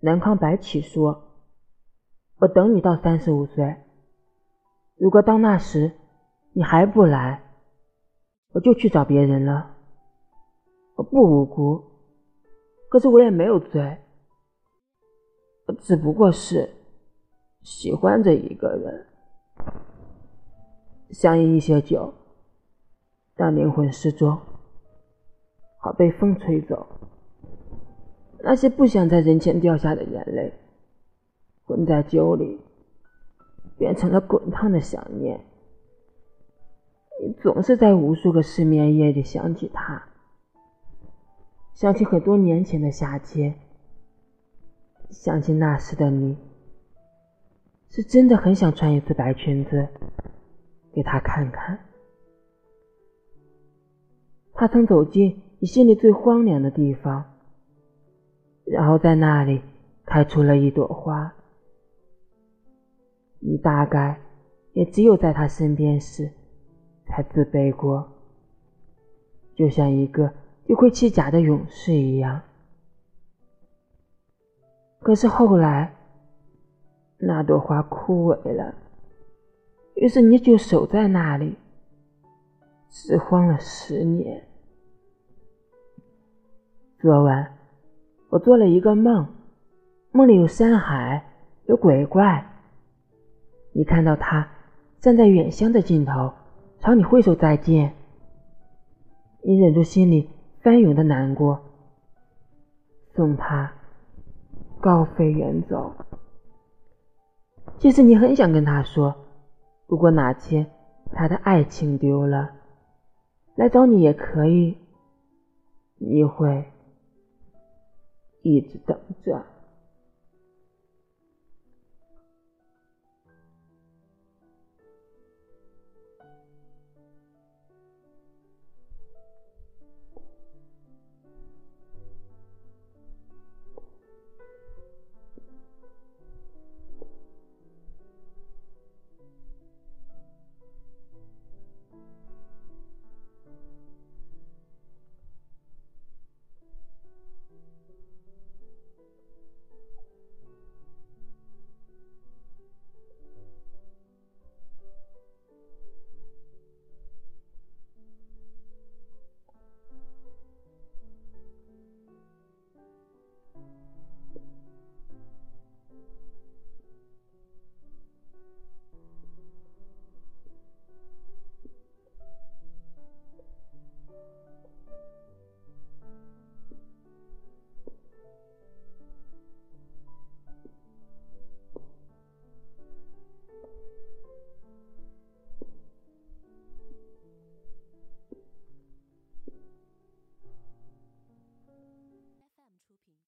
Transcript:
南康白起说：“我等你到三十五岁，如果到那时你还不来，我就去找别人了。我不无辜，可是我也没有罪，我只不过是喜欢着一个人，想饮一些酒，让灵魂失踪，好被风吹走。”那些不想在人前掉下的眼泪，混在酒里，变成了滚烫的想念。你总是在无数个失眠夜里想起他，想起很多年前的夏天，想起那时的你，是真的很想穿一次白裙子给他看看。他曾走进你心里最荒凉的地方。然后在那里开出了一朵花，你大概也只有在他身边时才自卑过，就像一个丢盔弃甲的勇士一样。可是后来，那朵花枯萎了，于是你就守在那里，只荒了十年。昨晚。我做了一个梦，梦里有山海，有鬼怪。你看到他站在远乡的尽头，朝你挥手再见。你忍住心里翻涌的难过，送他高飞远走。其实你很想跟他说，如果哪天他的爱情丢了，来找你也可以。你会。一直等着。